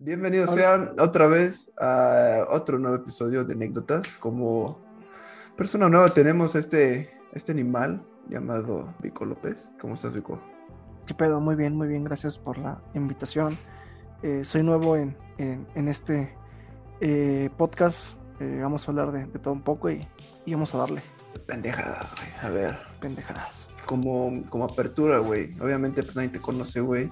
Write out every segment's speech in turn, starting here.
Bienvenidos sean otra vez a otro nuevo episodio de anécdotas. Como persona nueva tenemos este, este animal llamado Vico López. ¿Cómo estás, Vico? ¿Qué pedo? Muy bien, muy bien. Gracias por la invitación. Eh, soy nuevo en, este eh, podcast. Eh, vamos a hablar de, todo un poco y, vamos a darle. Pendejadas, güey. A ver. Pendejadas. Como, como apertura, güey. Obviamente, pues nadie te conoce, güey.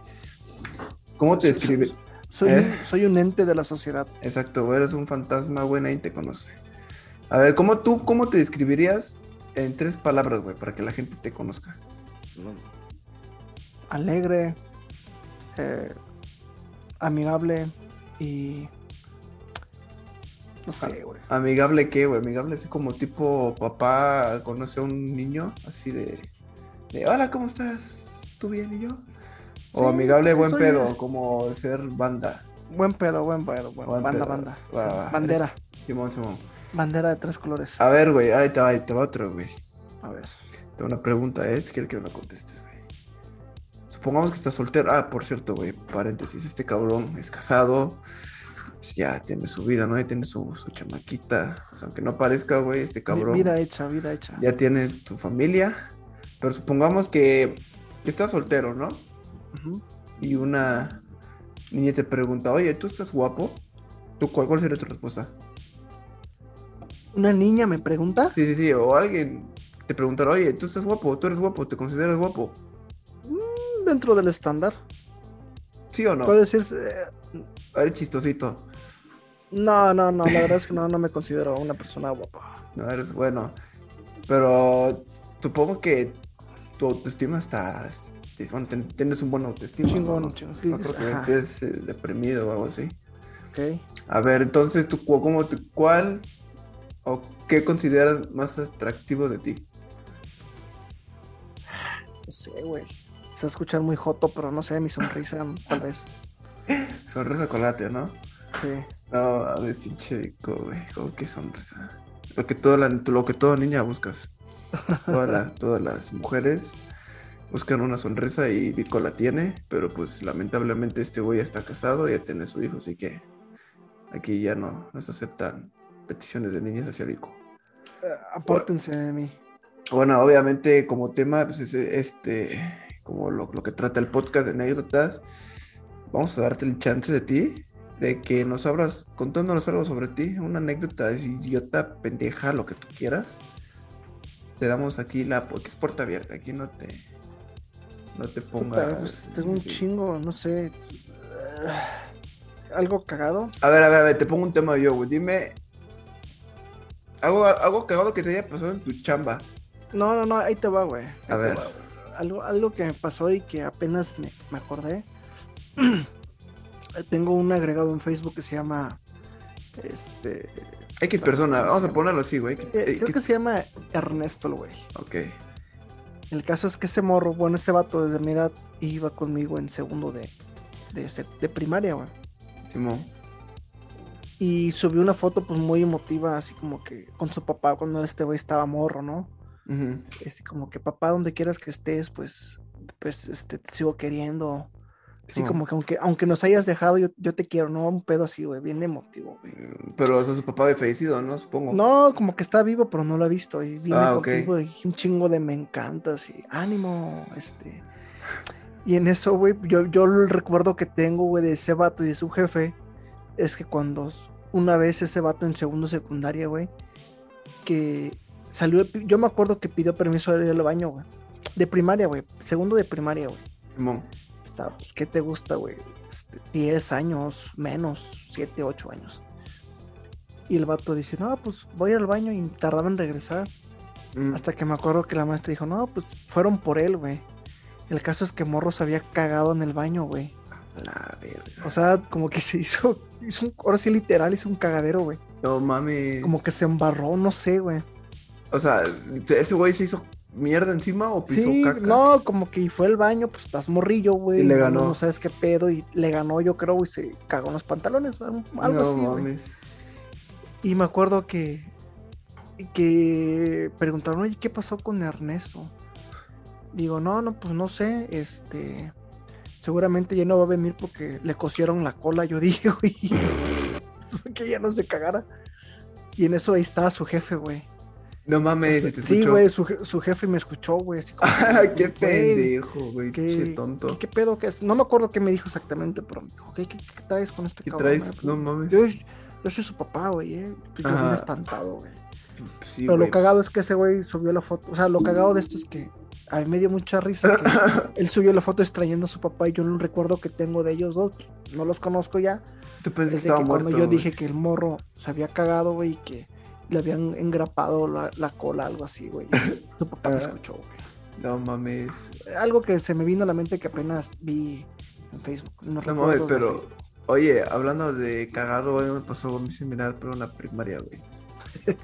¿Cómo te describes? Soy, un, soy un ente de la sociedad. Exacto. Eres un fantasma, güey. Nadie te conoce. A ver, ¿cómo tú, cómo te describirías en tres palabras, güey, para que la gente te conozca? Alegre, eh, amigable y. No sé, güey. ¿Amigable qué, güey? Amigable así como tipo papá conoce a un niño, así de. de Hola, ¿cómo estás? ¿Tú bien y yo? O amigable, buen pedo, como ser banda. Buen pedo, buen pedo, banda, banda. Bandera. Simón, Simón. Bandera de tres colores. A ver, güey, ahí te va, ahí te va otro, güey. A ver. Tengo una pregunta, es, quiero que me la contestes, güey. Supongamos que estás soltero. Ah, por cierto, güey, paréntesis, este cabrón es casado. Pues ya tiene su vida, ¿no? Ya tiene su, su chamaquita. O sea, aunque no parezca, güey, este cabrón. Vida hecha, vida hecha. Ya tiene su familia. Pero supongamos que, que estás soltero, ¿no? Y una niña te pregunta, oye, ¿tú estás guapo? ¿Tú, cuál, sería tu respuesta? ¿Una niña me pregunta? Sí, sí, sí. O alguien te preguntará, oye, ¿tú estás guapo? ¿Tú eres guapo? ¿Te consideras guapo? Mm, dentro del estándar. ¿Sí o no? Puede decirse... Eh, eres chistosito. No, no, no, la verdad es que no, no me considero una persona guapa. No, eres bueno. Pero supongo que tu autoestima está, tienes un buen autoestima. Chingón, ¿no? chingón. No creo que estés eh, deprimido o algo así. Ok. A ver, entonces, ¿tú, cómo, ¿cuál o qué consideras más atractivo de ti? No sé, güey. Se va a escuchar muy joto, pero no sé, mi sonrisa, tal vez. Sonrisa colate, ¿no? Sí. No, a ver, pinche güey. ¿Cómo que sonrisa? Lo que, toda la, lo que toda niña buscas. Todas las, todas las mujeres buscan una sonrisa y Vico la tiene, pero pues lamentablemente este güey ya está casado, y ya tiene su hijo, así que aquí ya no, no se aceptan peticiones de niñas hacia Vico. Uh, apártense de mí. Bueno, obviamente como tema, pues es este, como lo, que trata el podcast de anécdotas, vamos a darte el chance de ti, de que nos abras contándonos algo sobre ti, una anécdota idiota, pendeja, lo que tú quieras. Te damos aquí la, puerta abierta, aquí no te, no te pongas. Pues, tengo un chingo, no sé. ¿Algo cagado? A ver, a ver, a ver, te pongo un tema yo, güey. Dime. Algo, algo cagado que te haya pasado en tu chamba. No, no, no, ahí te va, güey. A ver. algo, algo que me pasó y que apenas me, me acordé. Tengo un agregado en Facebook que se llama. Este. X persona, vamos a ponerlo así, güey. Eh, creo que se llama Ernesto, güey. Ok. El caso es que ese morro, bueno, ese vato de mi edad iba conmigo en segundo de, de, primaria, güey. Simón. Y subió una foto pues muy emotiva, así como que con su papá cuando este güey estaba morro, ¿no? Así como que papá, donde quieras que estés, pues, pues, este, te sigo queriendo. Sí, como que aunque, aunque nos hayas dejado, yo, yo te quiero, ¿no? Un pedo así, güey, bien emotivo, güey. Mm, pero, o sea, su papá fallecido, ¿no? Supongo. No, como que está vivo, pero no lo ha visto. Y viene ah, contigo y un chingo de me encantas y ánimo, este. Y en eso, güey, yo, yo el recuerdo que tengo, güey, de ese vato y de su jefe, es que cuando una vez ese vato en segundo secundaria, güey, que salió, yo me acuerdo que pidió permiso de ir al baño, güey. De primaria, güey. Segundo de primaria, güey. Simón pues, ¿qué te gusta, güey? 10 este, años, menos, 7, 8 años. Y el vato dice, no, pues voy al baño y tardaba en regresar. Mm. Hasta que me acuerdo que la maestra dijo, no, pues fueron por él, güey. El caso es que Morro se había cagado en el baño, güey. La verga. O sea, como que se hizo, hizo un, ahora sí literal, hizo un cagadero, güey. No mames. Como que se embarró, no sé, güey. O sea, ese güey se hizo mierda encima o pisó sí, caca? No, como que fue al baño, pues estás morrillo, güey. Y le ganó. No, sabes qué pedo, y le ganó, yo creo, y se cagó en los pantalones, algo no, así. Y me acuerdo que. que preguntaron, oye, ¿qué pasó con Ernesto? Digo, no, no, pues no sé, este. seguramente ya no va a venir porque le cosieron la cola, yo dije, güey. que ya no se cagara. Y en eso ahí estaba su jefe, güey. No mames, te sí, escuchó. güey, su, su jefe me escuchó, güey. qué pendejo, güey, ¿qué, qué tonto. ¿qué, qué pedo que es? No me acuerdo qué me dijo exactamente, pero me dijo, ¿qué, qué, qué traes con este ¿Qué cabrón? traes? eh? Pues, No mames. Yo, yo soy su papá, güey, eh. Pues yo Ajá. espantado, güey. Sí, Pero lo cagado es que ese güey subió la foto. O sea, lo cagado de esto es que a mí me dio mucha risa que él subió la foto extrayendo a su papá y yo no recuerdo que tengo de ellos dos. pues, no los conozco ya. Tú que estaba que muerto. cuando yo dije que el morro se había cagado, güey, y que le habían engrapado la, la cola, algo así, güey. Su papá me Ah. escuchó, güey. No mames. Algo que se me vino a la mente que apenas vi en Facebook. No, mames, pero. Oye, hablando de cagarlo, güey, me pasó a mí similar, pero en la primaria, güey.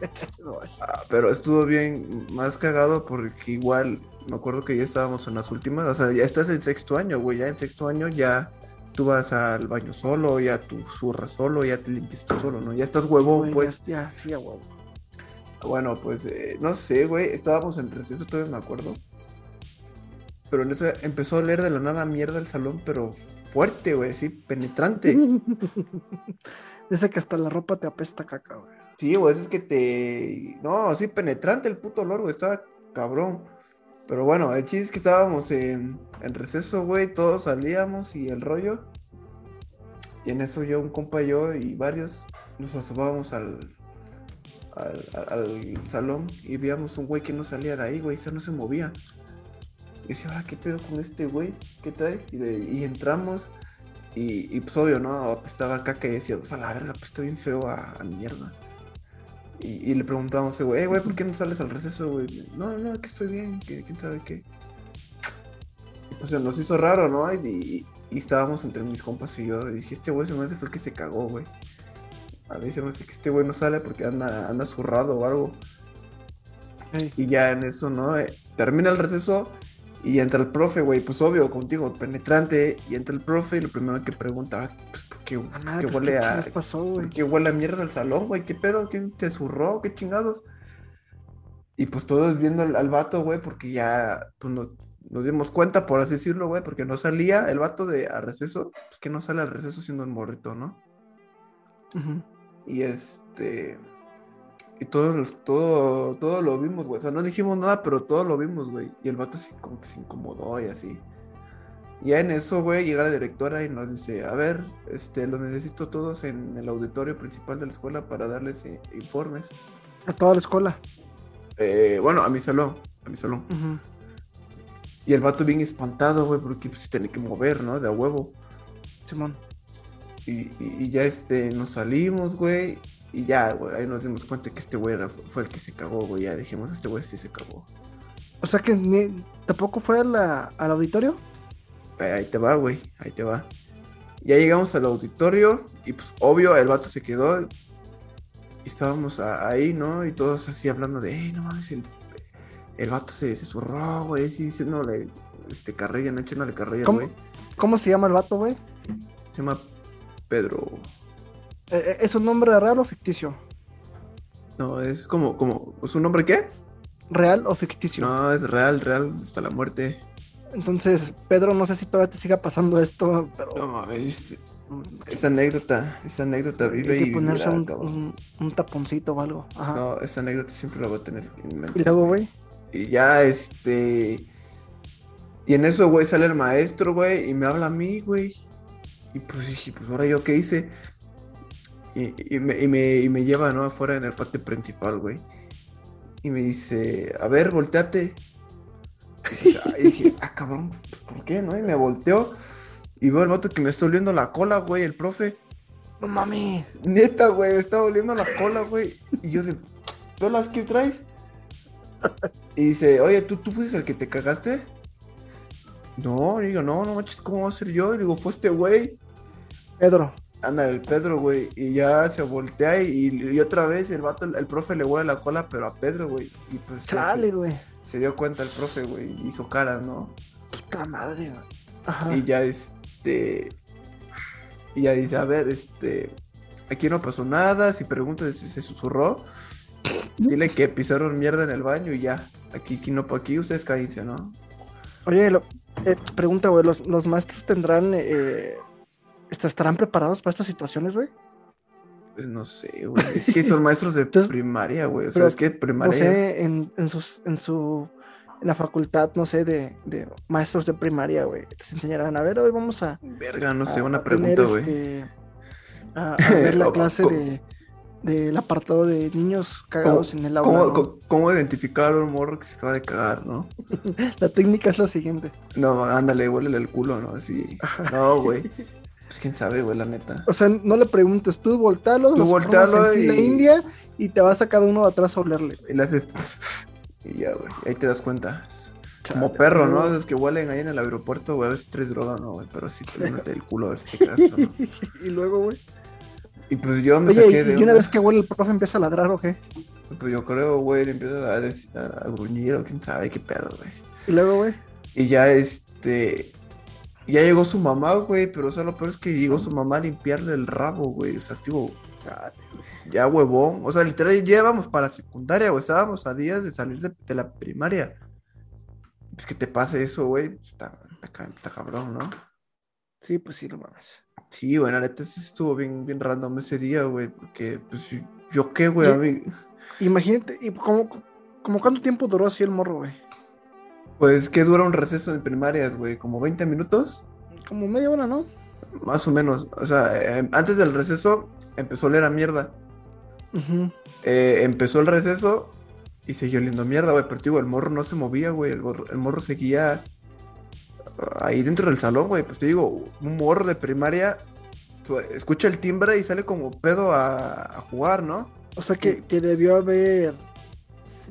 No, es- Ah, pero estuvo bien más cagado porque igual me acuerdo que ya estábamos en las últimas, o sea, ya estás en sexto año, güey, ya en sexto año ya tú vas al baño solo, ya tú zurras solo, ya te limpias tú solo, ¿no? Ya estás huevón, güey, pues. Ya, sí, a huevo. Bueno, pues eh, no sé, güey, estábamos en receso, todavía me acuerdo. Pero en eso empezó a oler de la nada mierda el salón, pero fuerte, güey, así, penetrante. Dice que hasta la ropa te apesta caca, güey. Sí, güey, eso es que te... No, sí, penetrante el puto olor, güey, estaba cabrón. Pero bueno, el chiste es que estábamos en, en receso, güey, todos salíamos y el rollo. Y en eso yo, un compa, yo y varios nos asomábamos al, al, al- al salón y veíamos un güey que no salía de ahí, güey, ese no se movía. Y decía, ah, ¿qué pedo con este güey? ¿Qué trae? Y, y entramos y, y pues obvio, ¿no? Apestaba caca y decía, pues a la verga, apesta bien feo a, a mierda. Y, y le preguntamos, eh, güey, "Eh, güey, ¿por qué no sales al receso, güey? No, no, que estoy bien, que quién sabe qué. Y pues se nos hizo raro, ¿no? Y, y estábamos entre mis compas y yo. Y dije, este güey se me hace fue el que se cagó, güey. A mí se me hace que este güey no sale porque anda, anda zurrado o algo. Y ya en eso, ¿no? Eh, termina el receso y entra el profe, güey. Pues obvio, contigo, penetrante. Y entra el profe y lo primero que pregunta, ah, pues, ¿por qué, a por nada, qué pues, huele ¿qué a, qué huele a mierda el salón, güey? ¿Qué pedo? ¿Quién te zurró? ¿Qué chingados? Y pues todos viendo al, al vato, güey, porque ya pues, no- nos dimos cuenta, por así decirlo, güey, porque no salía el vato de a receso, pues que no sale al receso siendo un morrito, ¿no? Y este. Y todos, todo, todo lo vimos, güey. O sea, no dijimos nada, pero todo lo vimos, güey. Y el vato así como que se incomodó y así. Y ya en eso, güey, llega la directora y nos dice, a ver, este, los necesito todos en el auditorio principal de la escuela para darles eh, informes. A toda la escuela. Eh, bueno, a mi salón, a mi salón. Y el vato bien espantado, güey, porque pues se tiene que mover, ¿no? De a huevo. Simón. Y, y- y ya este, nos salimos, güey. Y ya, güey, ahí nos dimos cuenta que este güey fue el que se cagó, güey. Ya dijimos, este güey sí se cagó. O sea que ni- tampoco fue a la- al auditorio. Eh, Ahí te va, güey, ahí te va. Ya llegamos al auditorio y pues obvio el vato se quedó. Y estábamos a- ahí, ¿no? Y todos así hablando de, hey, no mames, el, el vato se, se zurró, güey, sí, diciéndole, este, carrilla, no echándole carrilla, ¿Cómo? güey. ¿Cómo se llama el vato, güey? Se llama Pedro. Eh, eh, ¿Es un nombre real o ficticio? No, es como, como, ¿su nombre qué? ¿Real o ficticio? No, es real, real, hasta la muerte. Entonces, Pedro, no sé si todavía te siga pasando esto, pero No mames, es, mm, esa anécdota, esa anécdota vive hay y que ponerse vivirá, un, un- un taponcito o algo. Ajá. No, esa anécdota siempre la voy a tener en mente. Y luego, güey, Y ya, este. Y en eso, güey, sale el maestro, güey, y me habla a mí, güey. Y pues dije, pues ahora yo qué hice. Y, y me, y me- y me lleva, ¿no? Afuera en el patio principal, güey. Y me dice, a ver, volteate. Y, pues, y dije, ah, cabrón, ¿por qué, no? Y me volteó. Y veo al vato que me está oliendo la cola, güey, el profe. no mames. Neta, güey, me está oliendo la cola, güey. Y yo de, ¿pelas qué traes? Y dice, oye, ¿tú, ¿tú fuiste el que te cagaste? No, y digo, no, no manches, ¿cómo va a ser yo? Y digo, fue este güey. Pedro. Anda, el Pedro, güey. Y ya se voltea y, y otra vez el vato, el, el profe le huele la cola, pero a Pedro, güey. Y pues Chale, güey. se dio cuenta el profe, güey. Hizo caras, ¿no? Puta madre, güey. Ajá. Y ya este. Y ya dice, a ver, este. Aquí no pasó nada. Si preguntas si se susurró, dile que pisaron mierda en el baño y ya. Aquí, aquí no, aquí ustedes cállense, ¿no? Oye, lo, Eh, pregunta, güey, ¿los, los maestros tendrán, eh, estarán preparados para estas situaciones, güey? Pues no sé, güey. Es que son maestros de Entonces, primaria, güey. O sea, es que No primaria. sé, en, en sus, en su, en la facultad, no sé, de, de maestros de primaria, güey, les enseñarán, a ver, hoy vamos a, Verga, no sé, a- una pregunta, güey. este, a, a ver la clase de del apartado de niños cagados en el aula. ¿Cómo, ¿no? cómo- cómo identificar a un morro que se acaba de cagar, no? La técnica es la siguiente. No, ándale, huélele el culo, ¿no? Así. No, güey. Pues quién sabe, güey, la neta. O sea, no le preguntes, tú voltealo, Tú fila y- india y te vas a cada uno de atrás a olerle. Y le haces. Y ya, güey. Ahí te das cuenta. Como perro, ¿no? güey. Es que huelen ahí en el aeropuerto, güey, a ver si traes droga o no, güey. Pero sí, te mete el culo a ver si te cagas o no. y luego, güey. Y pues yo me Oye, saqué y, de y una vez que huele el profe empieza a ladrar, ¿o qué? Pues yo creo, güey, le empieza a, a, a gruñir o quién sabe qué pedo, güey. Y luego, güey. Y ya este. Ya llegó su mamá, güey, pero o sea, lo peor es que llegó su mamá a limpiarle el rabo, güey. O sea, tío, chale, ya huevón. O sea, literal, ya íbamos para secundaria, güey. Estábamos a días de salir de, de la primaria. Pues que te pase eso, güey. pues, Está, está ca- está cabrón, ¿no? Sí, pues sí, no mames. Sí, güey, la neta sí estuvo bien, bien random ese día, güey. Porque, pues, yo- yo qué, güey, a mí. Imagínate, ¿y cómo, cómo cuánto tiempo duró así el morro, güey? Pues que dura un receso en primarias, güey. Como 20 minutos. Como media hora, ¿no? Más o menos. O sea, eh, antes del receso empezó a oler a mierda. Eh, empezó el receso y siguió oliendo a mierda, güey. Pero te digo, el morro no se movía, güey. El morro, el morro seguía ah, ahí dentro del salón, güey. Pues te digo, un morro de primaria escucha el timbre y sale como pedo a, a jugar, ¿no? O sea que, que debió haber.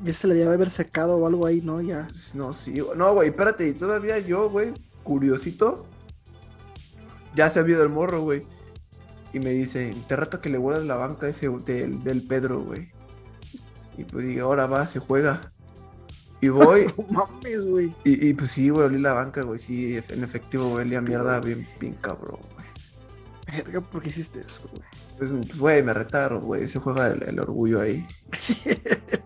Ya se le debió haber secado o algo ahí, ¿no? Ya. Pues, No, sí. No, güey, espérate. Y todavía yo, güey, curiosito, ya se ha habido el morro, güey. Y me dice, te rato que le guardas la banca ese del, del Pedro, güey. Y pues digo, ahora va, se juega. Y voy, mames, güey. y, y, pues sí, güey, olí la banca, güey. Sí, en efectivo, güey, olía mierda bien, bien cabrón, güey. Verga, ¿por qué hiciste eso, güey? Pues, pues, güey, me retaron, güey. Se juega el, el orgullo ahí.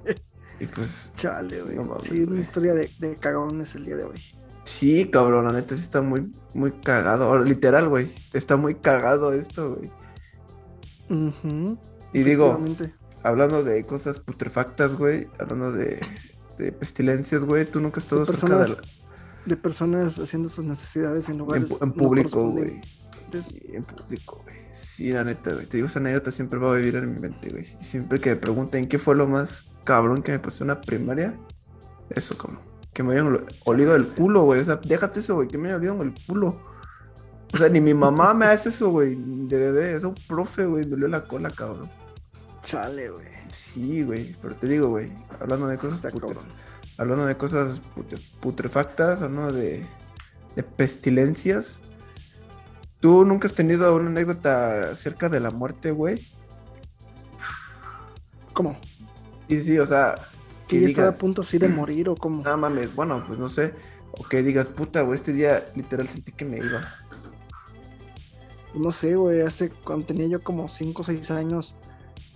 Y pues, Chale, güey. No sí, una historia de, de cagadones el día de hoy. sí, cabrón, la neta sí está muy, muy cagado. Literal, güey. Está muy cagado esto, güey. Y digo, hablando de cosas putrefactas, güey, hablando de, de pestilencias, güey, tú nunca has estado De cerca de personas de personas haciendo sus necesidades en lugares en, en público, güey. Sí, En público, güey. Sí, la neta, güey. Te digo, esa anécdota siempre va a vivir en mi mente, güey. Y siempre que me pregunten qué fue lo más cabrón que me pasó en la primaria, eso, cabrón. Que me hayan ol- olido el culo, güey. O sea, déjate eso, güey, que me hayan olido el culo. O sea, ni mi mamá me hace eso, güey, de bebé. Es un profe, güey, me olió la cola, cabrón. Chale, güey. Sí, güey, pero te digo, güey, hablando de cosas putref- hablando de cosas putre- putrefactas, hablando de, de pestilencias. ¿Tú nunca has tenido una anécdota acerca de la muerte, güey? ¿Cómo? Y sí, o sea, ¿Que ya estaba a punto así de morir o cómo? nada mames, bueno, pues no sé, o que digas, puta, güey, este día literal sentí que me iba. No sé, güey, hace cuando tenía yo como 5 o 6 años,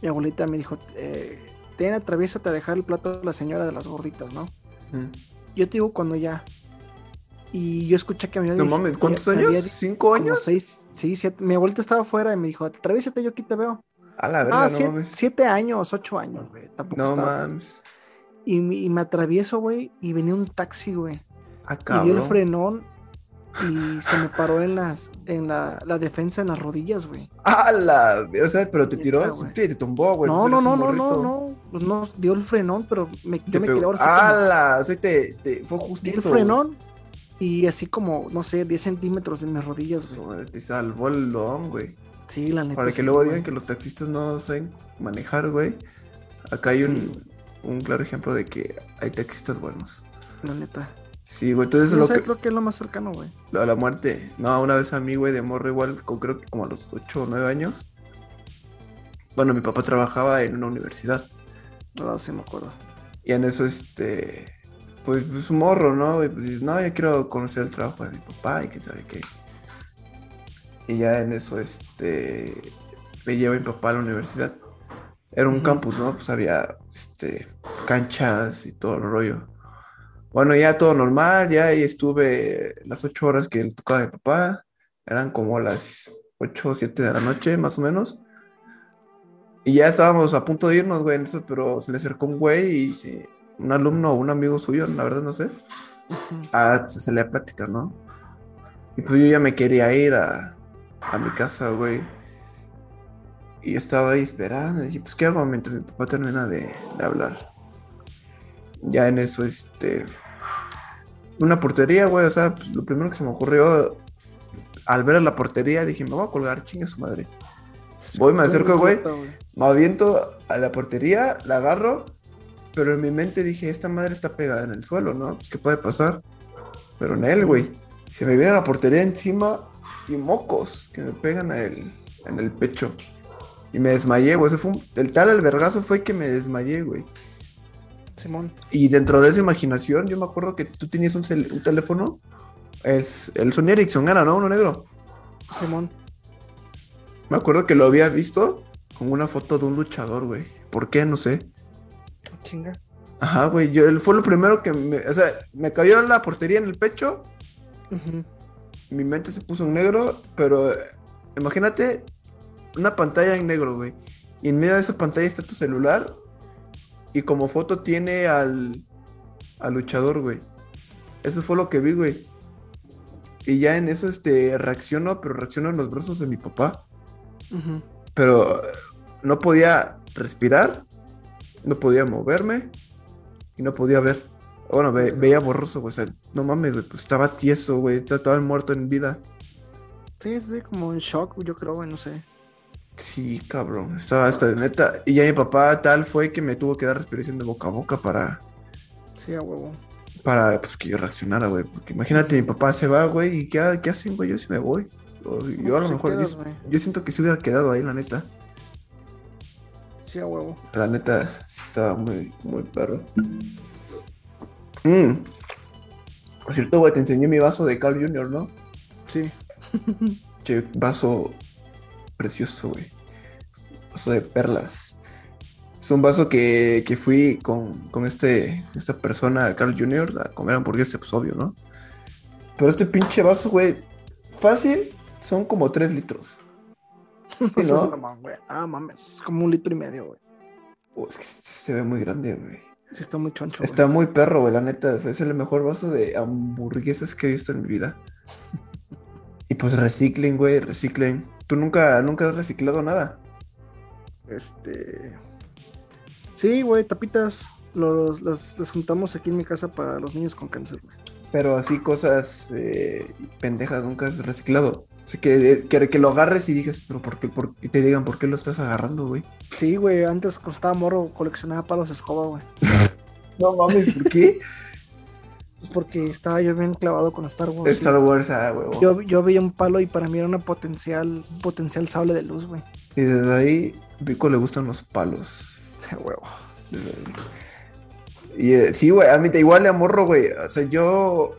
mi abuelita me dijo, eh, ten, atraviésate a dejar el plato a la señora de las gorditas, ¿no? Mm. Yo te digo cuando ya. Y yo escuché que me había No mames, ¿cuántos había años? ¿Cinco años? seis, sí, siete. Mi abuelita estaba afuera y me dijo, atraviésate, yo aquí te veo. A la verga, ah, no siete, mames. siete años, ocho años, güey. Tampoco No estaba- mames. Y, me- y me atravieso, güey, y venía un taxi, güey. Ah, Y dio el frenón y se me paró en las en la, la defensa en las rodillas, güey. Ah, la, o sea, pero te tiró, sí, te tumbó, güey. no, no, no, no, no, no, no, dio el frenón, pero me, yo me pegó. quedé ahora Ah, la, o sea, te, te fue justito. el frenón y así como, no sé, 10 centímetros en mis rodillas, güey. güey. Te salvó el don, güey. Sí, la neta. Para que sí, luego güey. digan que los taxistas no saben manejar, güey. Acá hay un, Sí. un claro ejemplo de que hay taxistas buenos. La neta. Sí, güey. Entonces, No lo sé, que, creo que es lo más cercano, güey. lo- la muerte. No, una vez a mí, güey, de morro igual, con- creo que como a los 8 o 9 años. Bueno, mi papá trabajaba en una universidad. No, sí me acuerdo. Y en eso, este, pues, pues un morro, ¿no? Y pues dices, no, yo quiero conocer el trabajo de mi papá y quién sabe qué. Y ya en eso, este, me lleva mi papá a la universidad. Era un Ujú. campus, ¿no? Pues había, este, canchas y todo el rollo. Bueno, ya todo normal, ya ahí estuve las ocho horas que le tocaba a mi papá, eran como las ocho o siete de la noche, más o menos. Y ya estábamos a punto de irnos, güey, en eso, pero se le acercó un güey y sí, un alumno o un amigo suyo, la verdad no sé, Ujú. a pues, se le plática, ¿no? Y pues yo ya me quería ir a, a mi casa, güey. Y estaba ahí esperando. Y dije, pues, ¿qué hago mientras mi papá termina de, de hablar? Ya en eso, este. Una portería, güey. O sea, pues, lo primero que se me ocurrió al ver a la portería, dije, me voy a colgar, chinga su madre. Voy, me acerco, güey. Me aviento a la portería, la agarro. Pero en mi mente dije, esta madre está pegada en el suelo, ¿no? Pues, ¿qué puede pasar? Pero en él, güey. Se me viene la portería encima y mocos que me pegan a él, en el pecho. Y me desmayé, güey. Ese fue un- El tal albergazo fue que me desmayé, güey. Simón. Y dentro de esa imaginación, yo me acuerdo que tú tenías un, un teléfono. Es el Sony Ericsson era, ¿no? Uno negro. Simón. Me acuerdo que lo había visto con una foto de un luchador, güey. ¿Por qué? No sé. Chinga. Ajá, güey. Yo, él fue lo primero que me. O sea, me cayó la portería en el pecho. Mi mente se puso en negro. Pero eh, imagínate una pantalla en negro, güey. Y en medio de esa pantalla está tu celular. Y como foto tiene al. Al luchador, güey. Eso fue lo que vi, güey. Y ya en eso, este, reacciono, pero reacciono en los brazos de mi papá. Pero eh, no podía respirar, no podía moverme y no podía ver. Bueno, ve- veía borroso, güey. O sea, no mames, güey. Pues estaba tieso, güey. Estaba muerto en vida. Sí, sí, como en shock, yo creo, güey, no sé. Sí, cabrón. Estaba hasta de neta. Y ya mi papá tal fue que me tuvo que dar respiración de boca a boca para, Sí, a huevo. para pues, que yo reaccionara, güey. Porque imagínate, mi papá se va, güey. ¿Y qué, qué hacen, güey? Yo sí me voy. O- yo a lo pues, mejor. quedas, yo, yo siento que se hubiera quedado ahí, la neta. Sí, a huevo. La neta, estaba muy, muy perro. Mm. Por cierto, güey, te enseñé mi vaso de Carl Jr., ¿no? Sí. Che, vaso precioso, güey. Vaso de perlas. Es un vaso que, que fui con, con este, esta persona, Carl Jr., a comer hamburguesa, pues obvio, ¿no? Pero este pinche vaso, güey, fácil, son como 3 litros. Sí, ¿no? güey. Ah, mames. Es como un litro y medio, güey. Oh, es que se ve muy grande, güey. Sí, está muy choncho. güey. Está muy perro, güey, la neta. Es el mejor vaso de hamburguesas que he visto en mi vida. Y pues reciclen, güey, reciclen. Tú nunca, nunca has reciclado nada. Este. Sí, güey, tapitas. Los, las, las juntamos aquí en mi casa para los niños con cáncer, güey. Pero así cosas eh, pendejas nunca has reciclado. Así que, que, que lo agarres y digas, pero ¿por qué? Por, y te digan, ¿por qué lo estás agarrando, güey? Sí, güey, antes cuando estaba morro coleccionaba palos de escoba, güey. No mames, ¿por qué? Pues porque estaba yo bien clavado con Star Wars. Star Wars, ah, huevo. Yo, yo veía un palo y para mí era una potencial, un potencial sable de luz, güey. Y desde ahí, Vico le gustan los palos. Huevo. Desde ahí. Y eh, sí, güey, a mí te igual de amorro, güey. O sea, yo,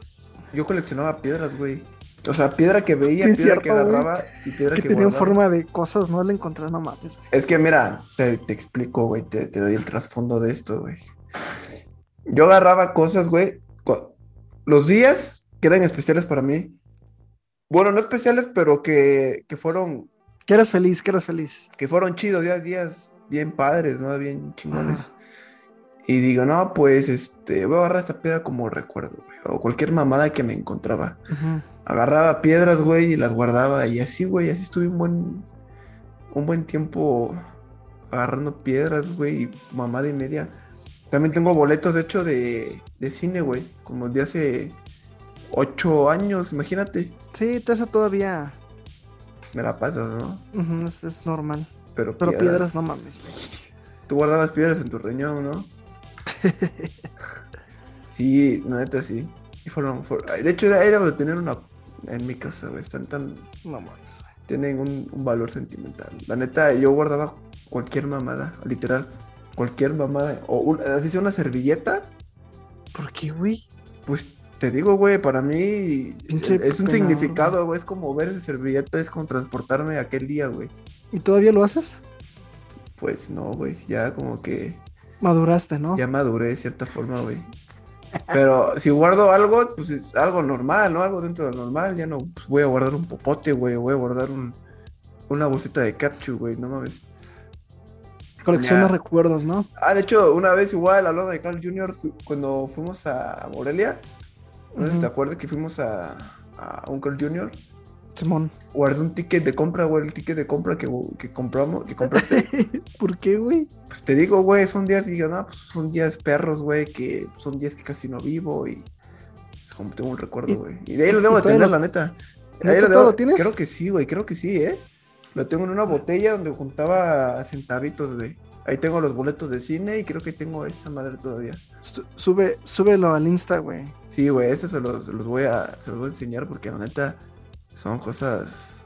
yo coleccionaba piedras, güey. O sea, piedra que veía, Sí, piedra cierto, que güey. agarraba y piedra Que que, tenían forma de cosas, no le encontrás, no mames. Es que mira, te, te explico, güey, te, te doy el trasfondo de esto, güey. Yo agarraba cosas, güey, los días que eran especiales para mí. Bueno, no especiales, pero que, que fueron Que eras feliz, que eras feliz. que fueron chidos, días, días bien padres, ¿no? Bien chingones. Y digo, no, pues, este, voy a agarrar esta piedra como recuerdo, güey. O cualquier mamada que me encontraba. Ujú. Agarraba piedras, güey, y las guardaba. Y así, güey, así estuve un buen, un buen tiempo agarrando piedras, güey, y mamada y media. También tengo boletos, de hecho, de, de cine, güey. Como de hace ocho años, imagínate. Sí, todo eso todavía Me la pasas, ¿no? ujú, es, es normal. Pero, Pero piedras, no mames, güey. Tú guardabas piedras en tu riñón, ¿no? sí, la neta sí. Y fueron, fueron- De hecho, debo de tener una en mi casa, güey. Están tan. No mames. Tienen un, un valor sentimental. La neta, yo guardaba cualquier mamada, literal. Cualquier mamada. O un- así sea una servilleta. ¿Por qué, güey? Pues te digo, güey, para mí Pinche es un penador, significado, güey. Es como ver esa servilleta, es como transportarme a aquel día, güey. ¿Y todavía lo haces? Pues no, güey. Ya como que Maduraste, ¿no? ya maduré de cierta forma, güey. Pero si guardo algo, pues es algo normal, ¿no? Algo dentro de lo normal. Ya no pues, voy a guardar un popote, güey. Voy a guardar un, una bolsita de capchu, güey. No mames. De recuerdos, ¿no? Ah, de hecho, una vez igual, hablando de Carl Jr., cuando fuimos a Morelia, no sé si te acuerdas que fuimos a, a un Carl Jr., Simón. guardé un ticket de compra, güey, el ticket de compra que, que compramos, que compraste. ¿Por qué, güey? Pues te digo, güey, son días, y digo, no, pues son días perros, güey, que son días que casi no vivo y es como tengo un recuerdo, güey. Y de ahí lo debo de tener, lo- la neta. ¿Neta Ahí lo debo- tienes? Creo que sí, güey, creo que sí, ¿eh? Lo tengo en una botella donde juntaba centavitos, güey. Ahí tengo los boletos de cine y creo que tengo esa madre todavía. Su- Sube, súbelo al Insta, güey. Sí, güey, eso se los, se los voy a, se los voy a enseñar porque la neta son cosas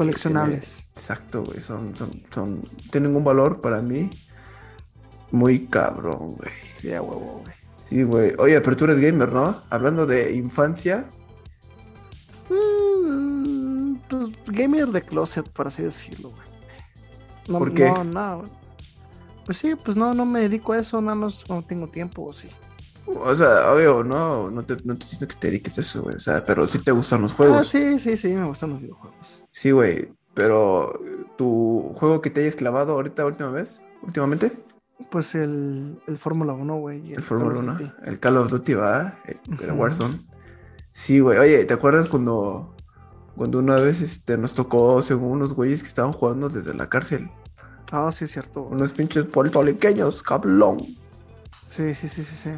Coleccionables. Exacto, güey. Son, son, son, tienen un valor para mí muy cabrón, güey. Sí, a huevo, güey. Sí, güey. Oye, pero tú eres gamer, ¿no? Hablando de infancia. Mm, pues gamer de closet, por así decirlo, güey. No, ¿Por qué? No, no. Pues sí, pues no, no me dedico a eso, nada más cuando tengo tiempo, o sí. O sea, obvio, no, no te, no te diciendo que te dediques a eso, güey. O sea, pero sí te gustan los Ah, juegos. sí, sí, sí, me gustan los videojuegos. Sí, güey. Pero tu juego que te hayas clavado ahorita, última vez, últimamente, Pues el, el Fórmula 1, güey. el Fórmula Call of 1, Duty. el Call of Duty, va, el. Warzone. Sí, güey. Oye, ¿te acuerdas cuando, cuando una vez este, nos tocó, según unos güeyes que estaban jugando desde la cárcel? Ah, sí, es cierto. Unos pinches puertorriqueños, cablón. Sí, sí, sí, sí, sí.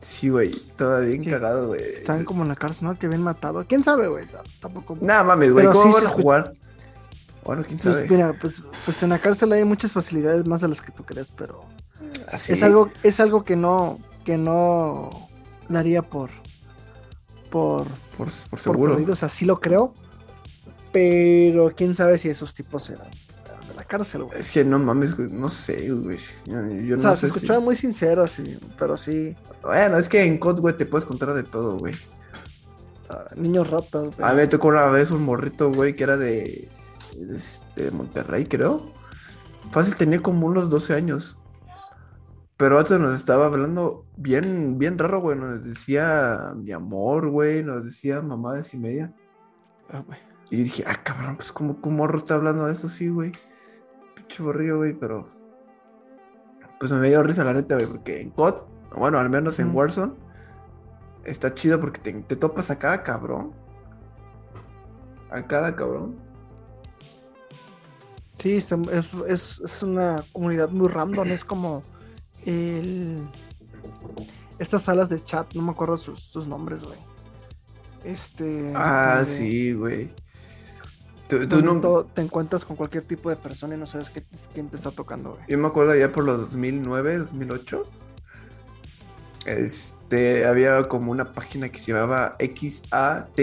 Sí, güey, estaba bien cagado, güey. Están como en la cárcel, ¿no? Que bien matado. ¿Quién sabe, güey? Tampoco. Nada mames, güey, ¿cómo sí van a jugar? Bueno, quién sabe. Pues, mira, pues, pues en la cárcel hay muchas facilidades más de las que tú crees, pero Así. es algo, es algo que no, que no daría por, por, Por, por por seguro. perdido, o sea, sí lo creo, pero quién sabe si esos tipos eran, cárcel, güey. Es que no mames, güey, no sé, güey. Yo, yo O sea, no se sé si... escuchaban muy sinceros, sí, pero sí, Bueno, es que en COD, güey, te puedes contar de todo, güey. ah, niños ratas, güey. A mí me tocó una vez un morrito, güey, que era de, de, de Monterrey, creo. Fácil, tenía como unos 12 años. Pero antes nos estaba hablando bien, bien raro, güey. Nos decía mi amor, güey. Nos decía mamadas y media. Ah, güey. Y dije, ah, cabrón, pues como un morro está hablando de eso, sí, güey. Pinche borrillo, güey, pero. Pues me dio risa la neta, güey, porque en COD, bueno, al menos en. Warzone, está chido porque te, te topas a cada cabrón. A cada cabrón. Sí, es, es, es- una comunidad muy random, es como el... Estas salas de chat, no me acuerdo sus, sus nombres, güey. Este... Ah, sí, güey. Tú, no- te encuentras con cualquier tipo de persona y no sabes qué- quién te está tocando, güey. Yo me acuerdo ya por los 2009, 2008. Este, había como una página que se llamaba XAT.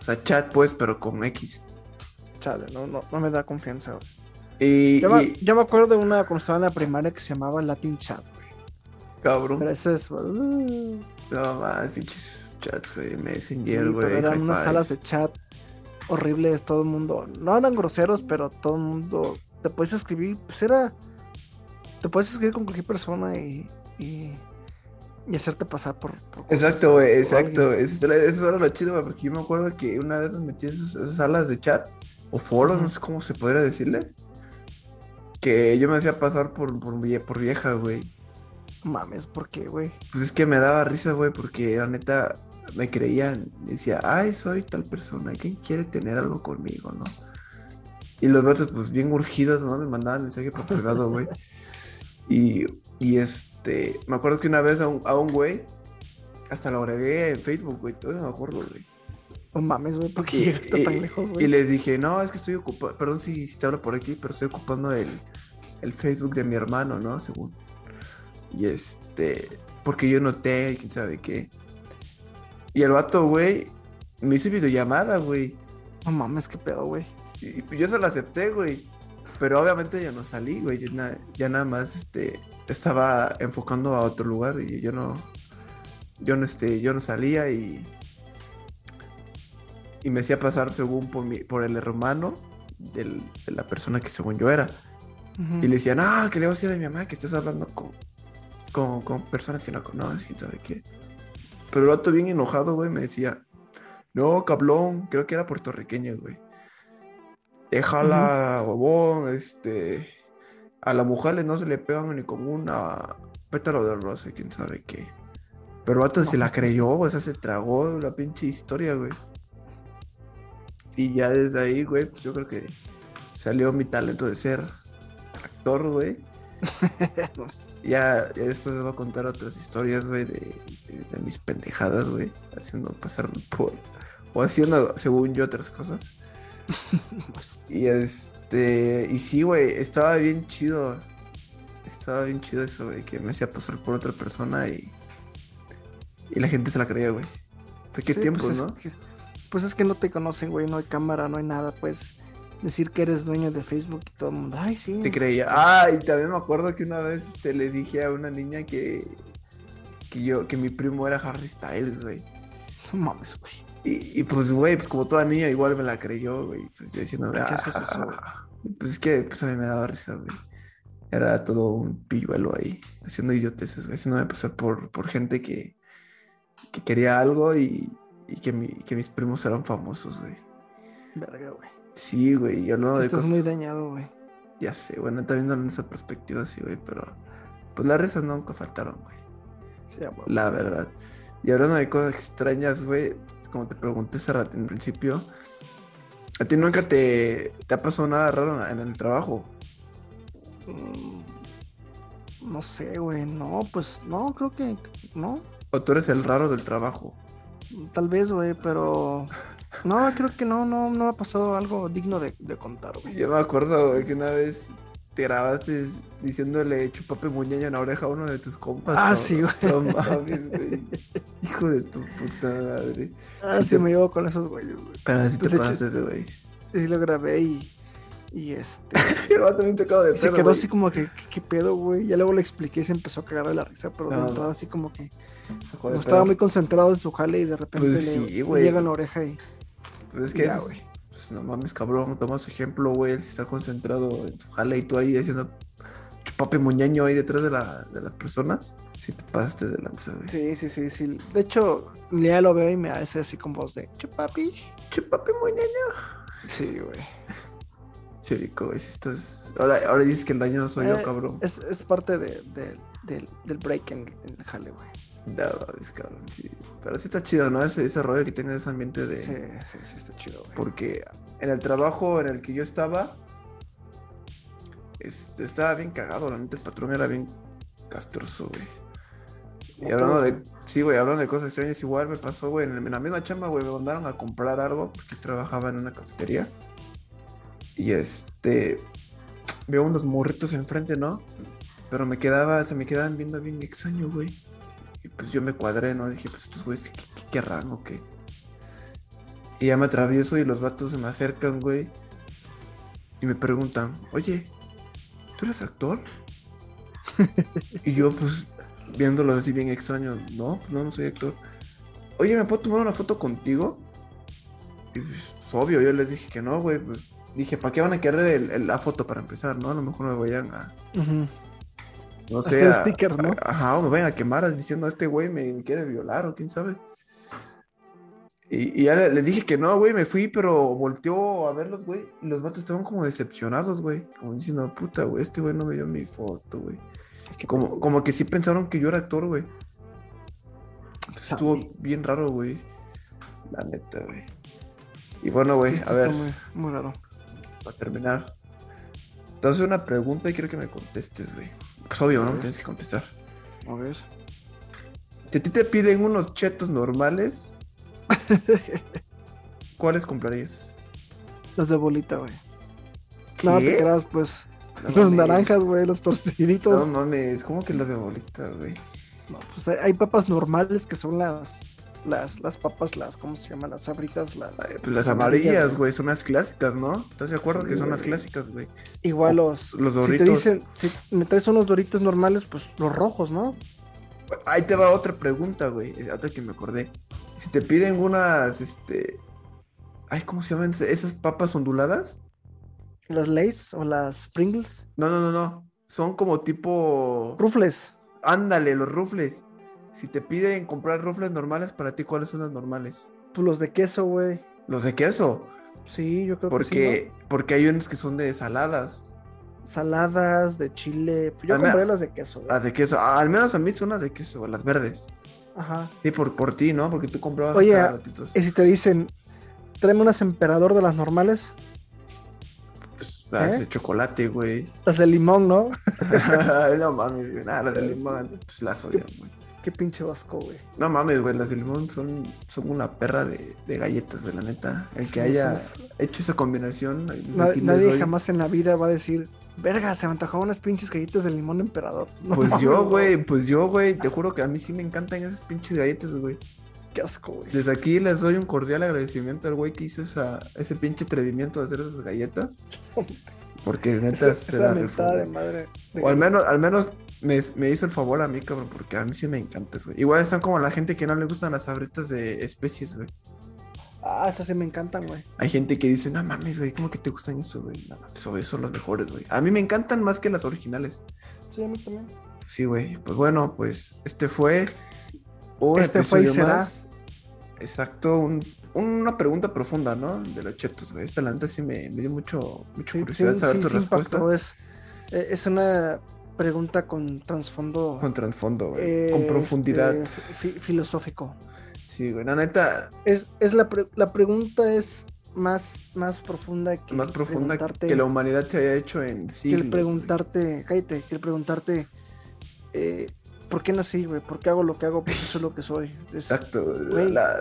O sea, chat, pues, pero con X. Chale, no, no, no me da confianza, güey. Y, Yo, me- y- yo me acuerdo de una cuando estaba en la primaria que se llamaba Latin Chat, güey. cabrón. Pero eso es... uh, No más, pinches chats, güey. Messenger, sí, güey. eran unas salas de chat horribles, todo el mundo... No eran groseros, pero todo el mundo... Te puedes escribir, pues era... Te puedes escribir con cualquier persona y... y, y hacerte pasar por... Exacto, güey, exacto. Eso, era- eso era lo chido, güey, porque yo me acuerdo que una vez me metí a esas, esas salas de chat o foros, no sé cómo se podría decirle. Que yo me hacía pasar por, por, por vieja, güey. Mames, ¿por qué, güey? Pues es que me daba risa, güey, porque la neta me creían. Decía, ay, soy tal persona, ¿quién quiere tener algo conmigo, no? Y los vatos, pues bien urgidos, ¿no? Me mandaban mensaje por privado, güey. Y, y este, me acuerdo que una vez a un, a un güey, hasta lo agregué en Facebook, güey, todavía me acuerdo, güey. No mames, güey, ¿por qué Y, llegaste tan y- lejos, y güey? les dije, no, es que estoy ocupado, perdón si, si te hablo por aquí, pero estoy ocupando el, el Facebook de mi hermano, ¿no? Según. Y este, porque yo noté, y quién sabe qué. Y el vato, güey, me hizo videollamada, güey. No mames, qué pedo, güey. Y y yo se lo acepté, güey. Pero obviamente ya no salí, güey. Yo na- ya nada más, este, estaba enfocando a otro lugar y yo no, yo no, este, yo no salía y, y me hacía pasar según por mi, por el hermano del- de la persona que según yo era. Y le decían, ah, que le voy a decir a mi mamá que estás hablando con, con, con personas que no conoces, quién sabe qué. Pero el vato bien enojado, güey, me decía, no, cablón, creo que era puertorriqueño, güey. Déjala, huevón, este... A las mujeres no se le pegan ni con una pétalo de rosa, quién sabe qué. Pero el vato se la creyó, o sea, se tragó la pinche historia, güey. Y ya desde ahí, güey, pues yo creo que salió mi talento de ser actor, güey. ya, ya después les voy a contar otras historias, güey, de, de- de mis pendejadas, güey. Haciendo pasarme por. O haciendo, según yo, otras cosas. Pues, Y este. Y sí, güey, estaba bien chido. Estaba bien chido eso, güey, que me hacía pasar por otra persona y. Y la gente se la creía, güey. O sea, qué sí, tiempos, pues es ¿no? que- pues es que no te conocen, güey, no hay cámara, no hay nada, pues decir que eres dueño de Facebook y todo el mundo, ay, sí. Te creía. Ah, y también me acuerdo que una vez este, le dije a una niña que. Que yo, que mi primo era Harry Styles, güey. No mames, güey. Y, y, pues, güey, pues como toda niña, igual me la creyó, güey. Pues yo diciéndome, ¿Por qué haces eso, güey? "Ah". Pues es que pues a mí me daba risa, güey. Era todo un pilluelo ahí, haciendo idioteces, güey. Haciéndome pasar por, por gente que, que quería algo y, y que, mi- que mis primos eran famosos, güey. Verga, güey. Sí, güey. Y hablando de Estás cosas. muy dañado, güey. Ya sé, bueno, también viendo en esa perspectiva, sí, güey, pero. Pues las risas nunca faltaron, güey. Sí. La verdad. Y hablando de cosas extrañas, güey, como te pregunté hace rato en principio, ¿a ti nunca te, te ha pasado nada raro en el trabajo? Mm, No sé, güey, no, pues no, creo que no. ¿O tú eres el raro del trabajo? Tal vez, güey, pero no, creo que no, no, no ha pasado algo digno de, de contar, güey. Yo me acuerdo, güey, que una vez te grabaste diciéndole chupape muñeña en la oreja a uno de tus compas. Ah, ¿no? sí, güey. No mames, güey. Hijo de tu puta madre. Ah, Sí sí, te- me llevo con esos güeyes, güey. Pero así te de hecho- pasaste, güey. Sí, lo grabé y, y este. El vato también tocado de y se quedó güey. así como que, ¿qué, pedo, güey? Ya luego le expliqué y se empezó a cagar de la risa, pero de No. entrada así como que de no estaba muy concentrado en su jale y de repente Pues le, sí, le güey. llega en la oreja y. Pues es que Ya, es- güey. Pues no mames, cabrón, toma su ejemplo, güey. Él sí está concentrado en tu jale y tú ahí haciendo chupape muñeño ahí detrás de, la, de las personas. Sí te pasaste de lanza, güey. Sí, sí, sí, sí. De hecho, ya lo veo y me hace así con voz de chupapi. Chupape muñeño. Sí, güey. Chirico, güey, si estás... Ahora, ahora dices que el daño no soy yo, Eh, cabrón. Es, es parte de, de- del, del break en, en el jale, güey. No, mames, cabrón, sí. Pero sí está chido, ¿no? Ese, ese rollo que tenga ese ambiente de... Sí, sí, sí, está chido, güey. Porque en el trabajo en el que yo estaba, este, estaba bien cagado, la neta, el patrón era bien castroso, güey. Y hablando de, sí, güey, hablando de cosas extrañas, igual me pasó, güey, en, en la misma chamba, güey, me mandaron a comprar algo porque trabajaba en una cafetería. Y este, veo unos morritos enfrente, ¿no? Pero me quedaba, se me quedaban viendo bien extraño, güey. Y pues yo me cuadré, ¿no? Dije, pues estos güeyes, ¿qué, qué, qué querrán qué? Y ya me atravieso y los vatos se me acercan, güey. Y me preguntan, oye, ¿tú eres actor? y yo, pues, viéndolos así bien extraño, no, pues no, no soy actor. Oye, ¿me puedo tomar una foto contigo? Y pues, obvio, yo les dije que no, güey. Pues, dije, ¿para qué van a querer la foto para empezar, no? A lo mejor me vayan a, Ujú. No Hacer sé, a- sticker, ¿no? a- ajá, o me vayan a quemar diciendo, este güey me, me quiere violar o quién sabe. Y, y ya le- les dije que no, güey, me fui, pero volteó a verlos, güey. Y los vatos estaban como decepcionados, güey. Como diciendo, puta, güey, este güey no me dio mi foto, güey. Como, como que sí pensaron que yo era actor, güey. Pues Estuvo bien raro, güey. La neta, güey. Y bueno, güey, Sí, a está ver, muy, muy raro. para terminar. Te hacer una pregunta y quiero que me contestes, güey. Pues obvio, ¿no? Tienes que contestar. A ver. Si a ti te piden unos chetos normales, ¿cuáles comprarías? Los de bolita, güey. No te creas, pues. No los mames. naranjas, güey, los No torciditos. No, mames, ¿cómo que los de bolita, güey? pues hay, hay papas normales que son las. Las, las papas, las, ¿cómo se llaman? Las sabritas, las. Pues las amarillas, güey, son las clásicas, ¿no? ¿Estás de acuerdo Sí, que son las clásicas, güey? Igual los. los Si te Doritos. dicen, si me traes unos doritos normales, pues los rojos, ¿no? Ahí te va otra pregunta, güey. Otra que me acordé. Si te piden unas, este. Ay, ¿cómo se llaman esas papas onduladas? Las Lays o las Pringles. No, no, no, no. Son como tipo. Rufles. Ándale, los rufles. Si te piden comprar rufles normales, para ti, ¿cuáles son los normales? Pues los de queso, güey. Los de queso. Sí, yo creo Porque, que sí. porque hay unos que son de saladas. ¿no? Saladas de chile. Pues yo A mí- compré las de queso. güey. Las de queso. ah, al menos a mí son las de queso, las verdes. Ajá. Sí, por, por ti, ¿no? Porque tú comprabas Oye, cada ratitos. Y si te dicen, tráeme unas emperador de las normales, Pues, las ¿Eh? de chocolate, güey. las de limón, ¿no? no mames. Nada, las de limón, pues las odian, güey. Qué pinche vasco, güey. No mames, güey. Las de limón son, son una perra de, de galletas, güey, la neta. El que Sí, haya sí, sí. hecho esa combinación. Na- nadie doy- jamás en la vida va a decir, verga, se me antojaban unas pinches galletas de limón emperador. No Pues mames, yo, güey, pues yo, güey, te juro que a mí sí me encantan esas pinches galletas, güey. Qué asco, güey. Desde aquí les doy un cordial agradecimiento al güey que hizo esa, ese pinche atrevimiento de hacer esas galletas. Porque neta Esa, se esa la de güey. madre. de O al menos, al menos me, me hizo el favor a mí, cabrón, porque a mí sí me encantan, güey. Igual están como la gente que no le gustan las sabritas de especies, güey. Ah, esas sí me encantan, güey. Hay gente que dice, no mames, güey, ¿cómo que te gustan eso, güey? No mames, obvio, son los mejores, güey. A mí me encantan más que las originales. Sí, a mí también. Sí, güey. Pues bueno, pues este fue un Este fue y será. más. Exacto, un- una pregunta profunda, ¿no? De los chetos, güey. Esa la neta sí me, me dio mucho, mucha Sí, curiosidad sí, saber sí, tu respuesta. impactó, Es, eh, es una pregunta con trasfondo Con trasfondo, güey. eh, con profundidad. este, fi- filosófico. Sí, güey. La neta, Es, es la, pre- la pregunta es más, más profunda que más profunda que la humanidad se haya hecho en que siglos. el preguntarte, cállate, que el preguntarte eh, ¿por qué nací, güey? ¿Por qué hago lo que hago? ¿Por qué soy lo que soy? Es, Exacto. güey. La,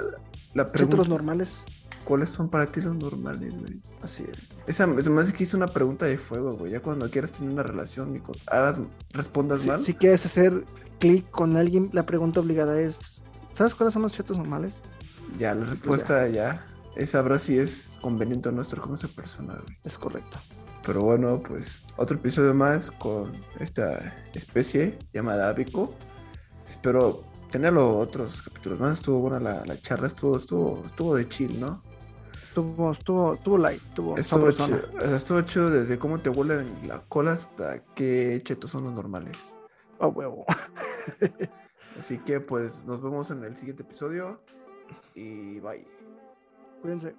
la ¿excepto pregunta, los normales? ¿Cuáles son para ti los normales, güey? Así es. Esa, se me hace que hice una pregunta de fuego, güey. Ya cuando quieras tener una relación y hagas, respondas Si, mal. si quieres hacer clic con alguien, la pregunta obligada es, ¿sabes cuáles son los chetos normales? Ya, la respuesta ya es sabrá si es conveniente o no estar con esa persona, güey. Es correcto. Pero bueno, pues otro episodio más con esta especie llamada Abico. Espero tenerlo otros capítulos más. Estuvo buena la, la charla, estuvo, estuvo, estuvo de chill, ¿no? Estuvo, estuvo, estuvo light, estuvo Estuvo chido, o sea, estuvo chido desde cómo te huelen la cola hasta qué chetos son los normales. A huevo. Así que pues nos vemos en el siguiente episodio y bye. Cuídense.